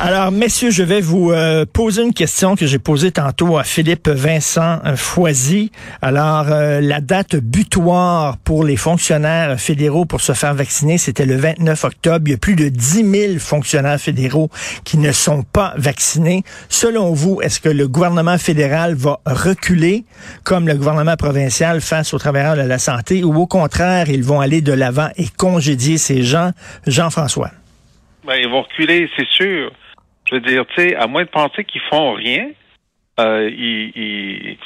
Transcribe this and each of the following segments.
Alors, messieurs, je vais vous euh, poser une question que j'ai posée tantôt à Philippe Vincent Foisy. Alors, euh, la date butoir pour les fonctionnaires fédéraux pour se faire vacciner, c'était le 29 octobre. Il y a plus de 10 000 fonctionnaires fédéraux qui ne sont pas vaccinés. Selon vous, est-ce que le gouvernement fédéral va reculer comme le gouvernement provincial face aux travailleurs de la santé ou au contraire, ils vont aller de l'avant et congédier ces gens? Jean-François. Ben, ils vont reculer, c'est sûr. Je veux dire, tu sais, à moins de penser qu'ils font rien, euh, ils,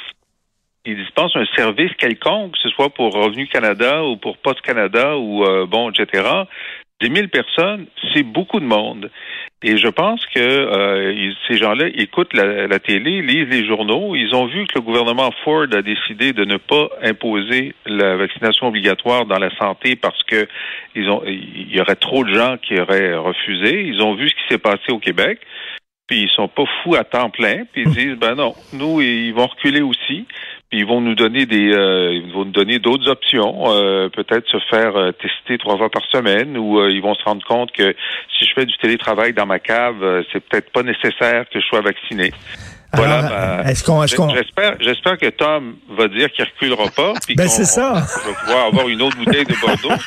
ils, dispensent un service quelconque, que ce soit pour Revenu Canada ou pour Post Canada ou euh, bon, etc. Des mille personnes, c'est beaucoup de monde. Et je pense que euh, ces gens-là écoutent la, télé, lisent les journaux. Ils ont vu que le gouvernement Ford a décidé de ne pas imposer la vaccination obligatoire dans la santé parce que ils ont, il y aurait trop de gens qui auraient refusé. Ils ont vu ce qui s'est passé au Québec. Puis ils sont pas fous à temps plein. Puis ils disent ben non, nous ils vont reculer aussi ils vont nous donner des, euh, ils vont nous donner d'autres options, euh, peut-être se faire euh, tester trois fois par semaine, ou ils vont se rendre compte que si je fais du télétravail dans ma cave, c'est peut-être pas nécessaire que je sois vacciné. Voilà. est-ce qu'on, j'espère, j'espère que Tom va dire qu'il reculera pas. Puis ben c'est ça. On va pouvoir avoir une autre bouteille de Bordeaux.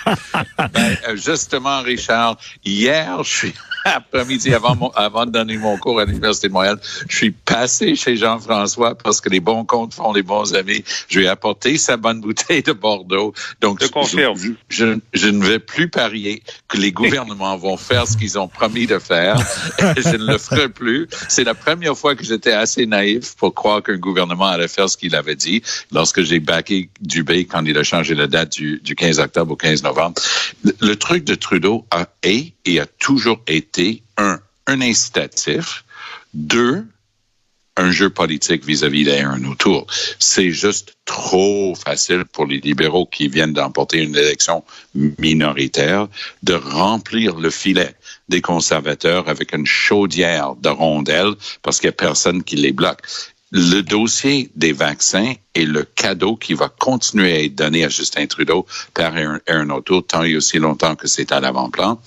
ben, justement, Richard, hier, je suis après-midi, avant, avant de donner mon cours à l'Université de Montréal, je suis passé chez Jean-François parce que les bons comptes font les bons amis. Je lui ai apporté sa bonne bouteille de Bordeaux. Donc, je, confirme. Je, je, ne vais plus parier que les gouvernements vont faire ce qu'ils ont promis de faire. je ne le ferai plus. C'est la première fois que j'étais assez naïf pour croire qu'un gouvernement allait faire ce qu'il avait dit lorsque j'ai backé Dubé quand il a changé la date du, du 15 octobre au 15 novembre. Le, le truc de Trudeau a, est et a toujours été, un, un incitatif, deux, un jeu politique vis-à-vis d'un autour. C'est juste trop facile pour les libéraux qui viennent d'emporter une élection minoritaire de remplir le filet des conservateurs avec une chaudière de rondelles parce qu'il n'y a personne qui les bloque le dossier des vaccins est le cadeau qui va continuer à être donné à Justin Trudeau par un auto tant et aussi longtemps que c'est à l'avant-plan.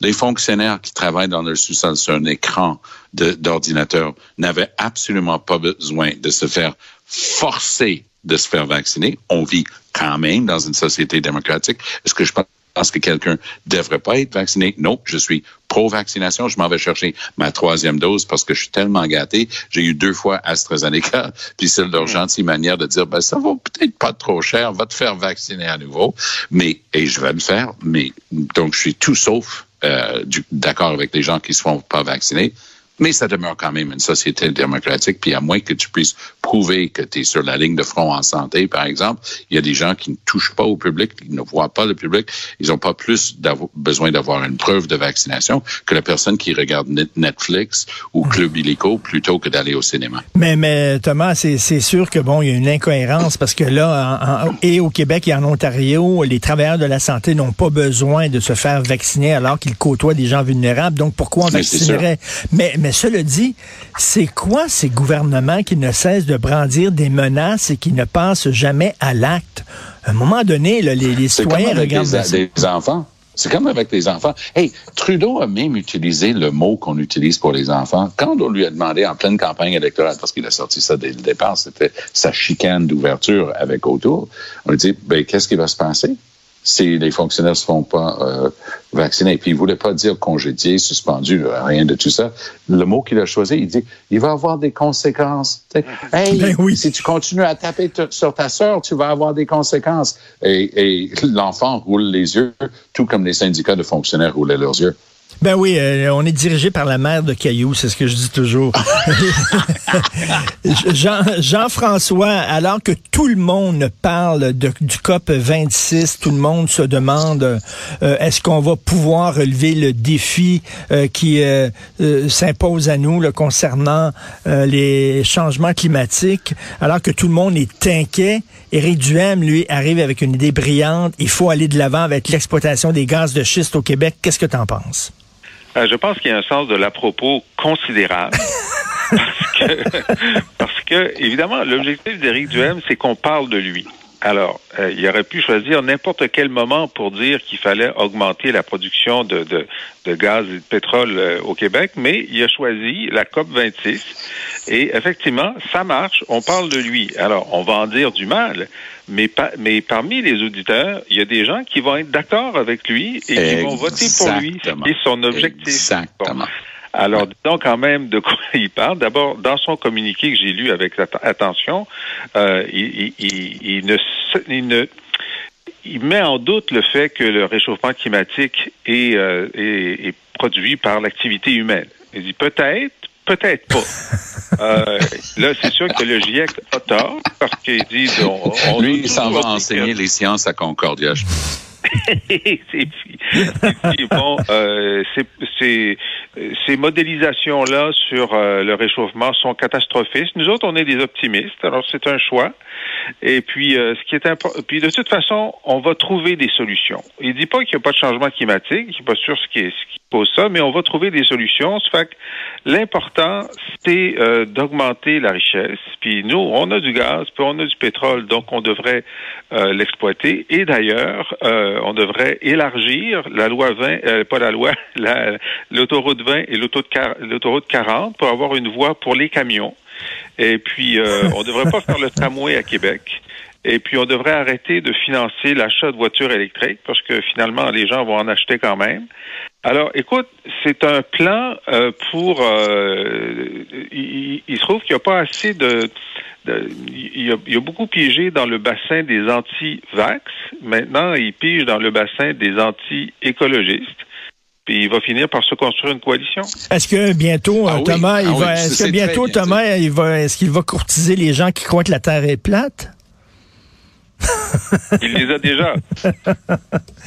Les fonctionnaires qui travaillent dans leur sous-sol sur un écran d'ordinateur n'avaient absolument pas besoin de se faire forcer de se faire vacciner. On vit quand même dans une société démocratique. Est-ce que je que quelqu'un devrait pas être vacciné? Non, je suis pro-vaccination. Je m'en vais chercher ma troisième dose parce que je suis tellement gâté. J'ai eu deux fois AstraZeneca. Puis c'est leur gentille manière de dire, ben, ça vaut peut-être pas trop cher. Va te faire vacciner à nouveau. Mais, et je vais le faire. Mais, donc, je suis tout sauf euh, d'accord avec les gens qui se font pas vacciner. Mais ça demeure quand même une société démocratique. Puis à moins que tu puisses prouver que tu es sur la ligne de front en santé, par exemple, il y a des gens qui ne touchent pas au public, qui ne voient pas le public. Ils n'ont pas plus besoin d'avoir une preuve de vaccination que la personne qui regarde Netflix ou Club Illico plutôt que d'aller au cinéma. Mais, mais Thomas, c'est sûr que bon, il y a une incohérence parce que là, et au Québec et en Ontario, les travailleurs de la santé n'ont pas besoin de se faire vacciner alors qu'ils côtoient des gens vulnérables. Donc pourquoi on vaccinerait? Mais, mais cela dit, c'est quoi ces gouvernements qui ne cessent de brandir des menaces et qui ne passent jamais à l'acte? À un moment donné, les, les citoyens regardent les, enfants. C'est comme avec les enfants. Hey, Trudeau a même utilisé le mot qu'on utilise pour les enfants. Quand on lui a demandé en pleine campagne électorale, parce qu'il a sorti ça dès le départ, c'était sa chicane d'ouverture avec autour, on lui dit, ben, qu'est-ce qui va se passer? Si les fonctionnaires ne se font pas euh, vaccinés. Puis il voulait pas dire congédié, suspendu, rien de tout ça. Le mot qu'il a choisi, il dit, il va avoir des conséquences. T'sais, hey, Ben oui. si tu continues à taper sur ta sœur, tu vas avoir des conséquences. Et, et l'enfant roule les yeux, tout comme les syndicats de fonctionnaires roulaient leurs yeux. Ben oui, euh, on est dirigé par la mère de Caillou, c'est ce que je dis toujours. Jean, Jean-François, alors que tout le monde parle de- du COP 26, tout le monde se demande euh, est-ce qu'on va pouvoir relever le défi euh, qui euh, euh, s'impose à nous là, concernant euh, les changements climatiques, alors que tout le monde est inquiet. Éric Duhem, lui, arrive avec une idée brillante. Il faut aller de l'avant avec l'exploitation des gaz de schiste au Québec. Qu'est-ce que tu en penses? Euh, je pense qu'il y a un sens de l'à-propos considérable. parce, que, parce que, évidemment, l'objectif d'Éric Duhem, c'est qu'on parle de lui. Alors, euh, il aurait pu choisir n'importe quel moment pour dire qu'il fallait augmenter la production de, de, de gaz et de pétrole euh, au Québec, mais il a choisi la COP 26. Et effectivement, ça marche, on parle de lui. Alors, on va en dire du mal, mais, pa- mais parmi les auditeurs, il y a des gens qui vont être d'accord avec lui et qui vont voter pour lui, ce Exactement. qui est son objectif. Exactement. Bon. Alors, disons quand même de quoi il parle. D'abord, dans son communiqué que j'ai lu avec atten- attention, euh, il, il- il- il ne, il ne il met en doute le fait que le réchauffement climatique est, euh, est- est produit par l'activité humaine. Il dit peut-être, peut-être pas. Euh, là, c'est sûr que le GIEC a tort parce qu'ils disent on, on Lui, il s'en va enseigner les sciences à Concordia. et puis, bon, euh, ces- ces, ces modélisations-là sur euh, le réchauffement sont catastrophistes. Nous autres, on est des optimistes, alors c'est un choix. Et puis, euh, ce qui est important, puis de toute façon, on va trouver des solutions. Il dit pas qu'il n'y a pas de changement climatique, il n'est pas sûr ce qui, ce qui cause ça, mais on va trouver des solutions. Fait l'important, euh, d'augmenter la richesse. Puis nous, on a du gaz, puis on a du pétrole, donc on devrait euh, l'exploiter. Et d'ailleurs, euh, on devrait élargir la loi 20, euh, pas la loi, la- l'autoroute 20 et l'autoroute 40 pour avoir une voie pour les camions. Et puis, euh, on ne devrait pas faire le tramway à Québec. Et puis, on devrait arrêter de financer l'achat de voitures électriques parce que finalement, les gens vont en acheter quand même. Alors, écoute, c'est un plan euh, pour. euh, il, se trouve qu'il n'y a pas assez de. de- il, y a, il y a beaucoup piégé dans le bassin des anti-vax. Maintenant, il pige dans le bassin des anti-écologistes. Puis il va finir par se construire une coalition. Est-ce que bientôt, Ah euh, oui, Thomas, il ah va, est-ce que c'est bientôt, très bien Thomas, il va, est-ce qu'il va courtiser les gens qui croient que la Terre est plate? Il les a déjà.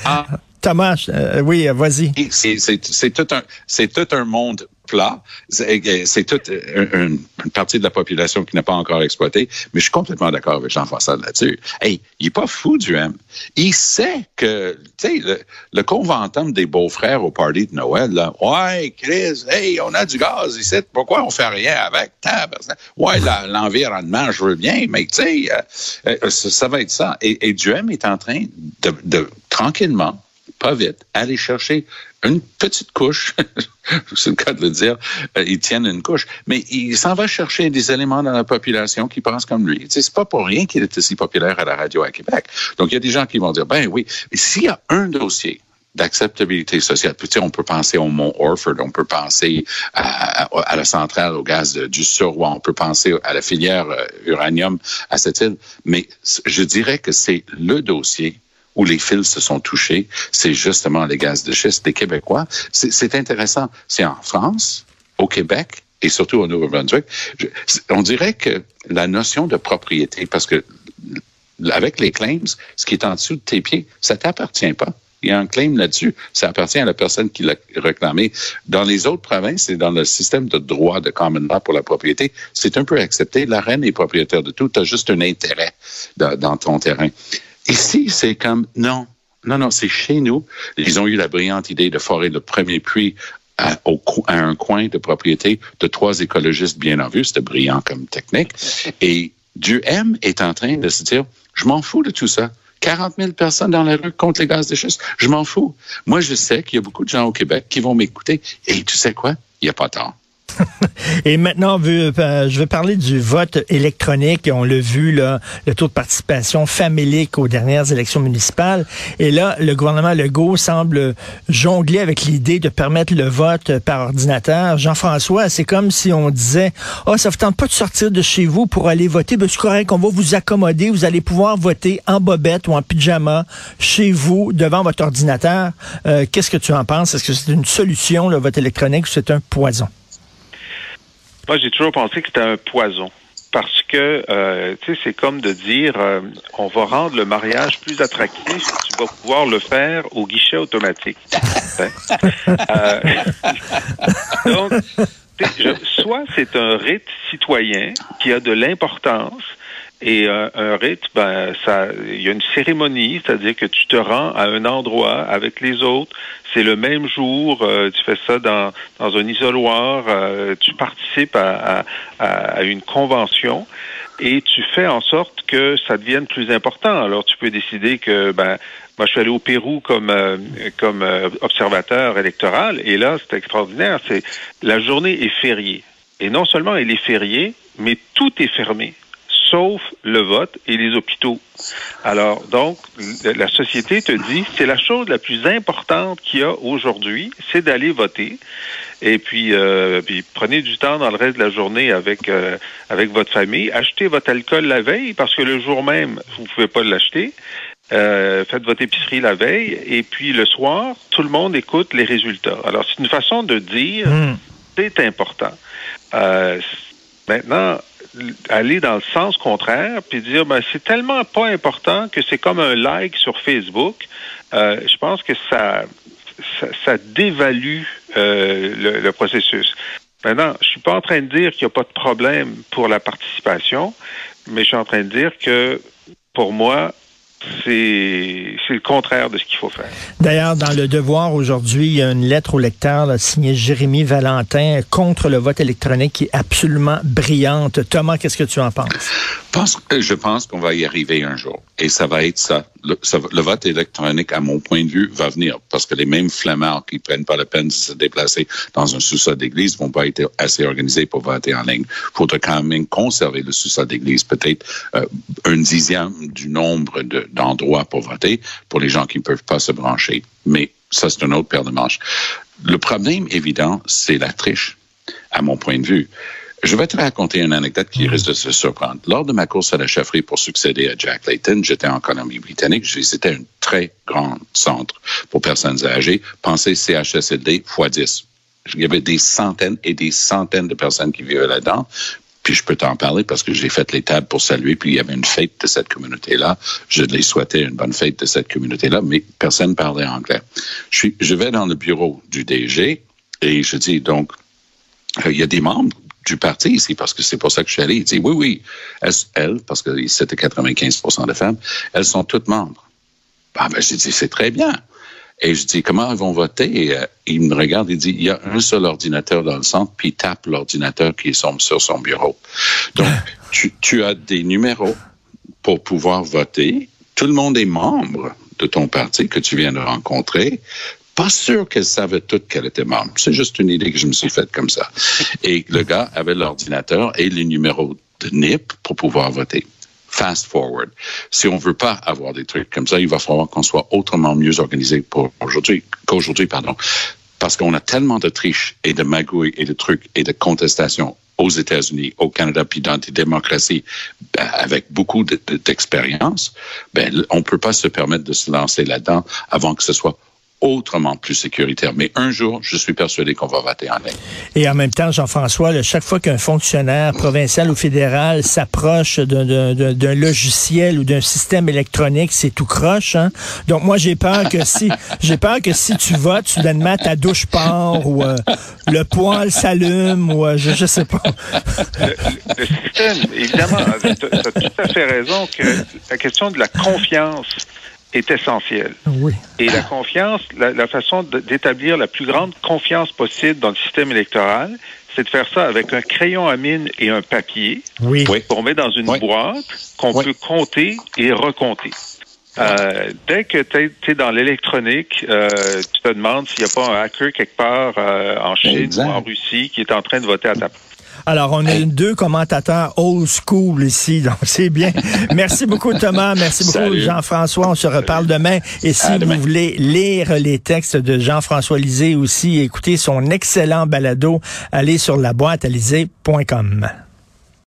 Ah, Thomas, euh, oui, euh, vas-y. C'est tout un c'est tout un monde plat. C'est toute un- une, une partie de la population qui n'est pas encore exploitée. Mais je suis complètement d'accord avec Jean-François là-dessus. Hey, il est pas fou du M. Il sait que tu sais le, le conventum des beaux-frères au party de Noël là. Ouais, Chris, hey, on a du gaz ici. Pourquoi on fait rien avec? Ouais, l'environnement, je veux bien, mais tu sais, euh, euh, ça, ça va être ça. Et, et Duhem est en train de, de tranquillement pas vite, aller chercher une petite couche, c'est le cas de le dire, euh, ils tiennent une couche, mais il s'en va chercher des éléments dans la population qui pensent comme lui. Tu sais, c'est pas pour rien qu'il est aussi populaire à la radio à Québec. Donc, il y a des gens qui vont dire, ben oui, s'il y a un dossier d'acceptabilité sociale. Tu sais, on peut penser au Mont Orford, on peut penser à, la centrale au gaz de- du Surroi, on peut penser à la filière euh, uranium à cette île, mais je dirais que c'est le dossier où les fils se sont touchés, c'est justement les gaz de schiste des Québécois. C'est intéressant. C'est en France, au Québec et surtout au Nouveau-Brunswick. On dirait que la notion de propriété, parce que avec les claims, ce qui est en dessous de tes pieds, ça t'appartient pas. Il y a un claim là-dessus. Ça appartient à la personne qui l'a réclamé. Dans les autres provinces et dans le système de droit de common law pour la propriété, c'est un peu accepté. La reine est propriétaire de tout. Tu as juste un intérêt dans ton terrain. Ici, c'est comme, non, non, non, c'est chez nous. Ils ont eu la brillante idée de forer le premier puits à, un coin de propriété de trois écologistes bien en vue. C'était brillant comme technique. Et du M est en train de se dire, je m'en fous de tout ça. 40 000 personnes dans la rue contre les gaz de schiste. Je m'en fous. Moi, je sais qu'il y a beaucoup de gens au Québec qui vont m'écouter. Et tu sais quoi? Il n'y a pas tort. Et maintenant, euh, je veux parler du vote électronique. On l'a vu, là, le taux de participation famélique aux dernières élections municipales. Et là, le gouvernement Legault semble jongler avec l'idée de permettre le vote par ordinateur. Jean-François, c'est comme si on disait, oh, ça vous tente pas de sortir de chez vous pour aller voter. Ben, c'est correct, on va vous accommoder. Vous allez pouvoir voter en bobette ou en pyjama chez vous, devant votre ordinateur. Euh, Qu'est-ce que tu en penses? Est-ce que c'est une solution, le vote électronique, ou c'est un poison? Moi, j'ai toujours pensé que c'était un poison. Parce que, euh, tu sais, c'est comme de dire, euh, on va rendre le mariage plus attractif, tu vas pouvoir le faire au guichet automatique. Euh, donc, je, soit c'est un rite citoyen qui a de l'importance, et un, un rite, ben, ça, il y a une cérémonie, c'est-à-dire que tu te rends à un endroit avec les autres. C'est le même jour, euh, tu fais ça dans, dans un isoloir, euh, tu participes à, à, à, une convention et tu fais en sorte que ça devienne plus important. Alors tu peux décider que, ben, moi je suis allé au Pérou comme euh, comme observateur électoral et là c'est extraordinaire. C'est la journée est fériée et non seulement elle est fériée, mais tout est fermé sauf le vote et les hôpitaux. Alors, donc, la société te dit, c'est la chose la plus importante qu'il y a aujourd'hui, c'est d'aller voter. Et puis, euh, puis, prenez du temps dans le reste de la journée avec euh, avec votre famille. Achetez votre alcool la veille parce que le jour même, vous pouvez pas l'acheter. Euh, faites votre épicerie la veille et puis le soir, tout le monde écoute les résultats. Alors, c'est une façon de dire, mm. c'est important. Maintenant, aller dans le sens contraire puis dire ben c'est tellement pas important que c'est comme un like sur Facebook. Euh, je pense que ça ça, ça dévalue euh, le, le, processus. Maintenant, je suis pas en train de dire qu'il n'y a pas de problème pour la participation, mais je suis en train de dire que pour moi, c'est le contraire de ce qu'il faut faire. D'ailleurs, dans le Devoir aujourd'hui, il y a une lettre au lecteur là, signée Jérémy Valentin contre le vote électronique qui est absolument brillante. Thomas, qu'est-ce que tu en penses? Pense, je pense qu'on va y arriver un jour. Et ça va être ça. Le, ça. le, vote électronique, à mon point de vue, va venir. Parce que les mêmes flemmards qui prennent pas la peine de se déplacer dans un sous-sol d'église vont pas être assez organisés pour voter en ligne. Il faudra quand même conserver le sous-sol d'église. Peut-être euh, un dixième du nombre d'endroits pour voter pour les gens qui ne peuvent pas se brancher. Mais ça, c'est une autre paire de manches. Le problème évident, c'est la triche, à mon point de vue. Je vais te raconter une anecdote qui risque de se surprendre. Lors de ma course à la chefferie pour succéder à Jack Layton, j'étais en Colombie-Britannique. Je visitais un très grand centre pour personnes âgées. Pensez CHSLD x 10. Il y avait des centaines et des centaines de personnes qui vivaient là-dedans. Puis je peux t'en parler parce que j'ai fait les tables pour saluer, puis il y avait une fête de cette communauté-là. Je les souhaitais une bonne fête de cette communauté-là, mais personne parlait anglais. Je, vais dans le bureau du DG et je dis donc, il y a des membres du parti ici, parce que c'est pour ça que je suis allé. Il dit, oui, oui, elles, parce que c'était 95% de femmes, elles sont toutes membres. Ah, ben, j'ai dit, c'est très bien. Et je dis, comment elles vont voter? Et, euh, il me regarde et dit, il y a un seul ordinateur dans le centre, puis il tape l'ordinateur qui est sur son bureau. Donc, tu, tu as des numéros pour pouvoir voter. Tout le monde est membre de ton parti que tu viens de rencontrer pas sûr qu'elle savait toutes qu'elle était membre. C'est juste une idée que je me suis faite comme ça. Et le gars avait l'ordinateur et les numéros de NIP pour pouvoir voter. Fast forward. Si on veut pas avoir des trucs comme ça, il va falloir qu'on soit autrement mieux organisé pour aujourd'hui qu'aujourd'hui, pardon. Parce qu'on a tellement de triches et de magouilles et de trucs et de contestations aux États-Unis, au Canada, puis dans des démocraties ben, avec beaucoup d'expérience, ben, on peut pas se permettre de se lancer là-dedans avant que ce soit autrement plus sécuritaire. Mais un jour, je suis persuadé qu'on va voter en ligne. Et en même temps, Jean-François, chaque fois qu'un fonctionnaire provincial ou fédéral s'approche d'un logiciel ou d'un système électronique, c'est tout croche. Hein? Donc moi, j'ai peur que si j'ai peur que si tu votes, soudainement ta douche part ou euh, le poêle s'allume ou euh, je, je sais pas. le, système, évidemment, tu as tout à fait raison que la question de la confiance est essentiel. Oui. Et la confiance, la, la façon d'établir la plus grande confiance possible dans le système électoral, c'est de faire ça avec un crayon à mine et un papier oui. qu'on met dans une oui. boîte qu'on oui. peut compter et recompter. Euh, dès que tu es, dans l'électronique, euh, tu te demandes s'il n'y a pas un hacker quelque part euh, en Chine Exact. ou en Russie qui est en train de voter à ta place. Alors, on a deux commentateurs old school ici, donc c'est bien. Merci beaucoup, Thomas. Merci beaucoup. Jean-François. On se reparle demain. Et si À vous demain. voulez lire les textes de Jean-François Lisée aussi, écoutez son excellent balado, allez sur la boîte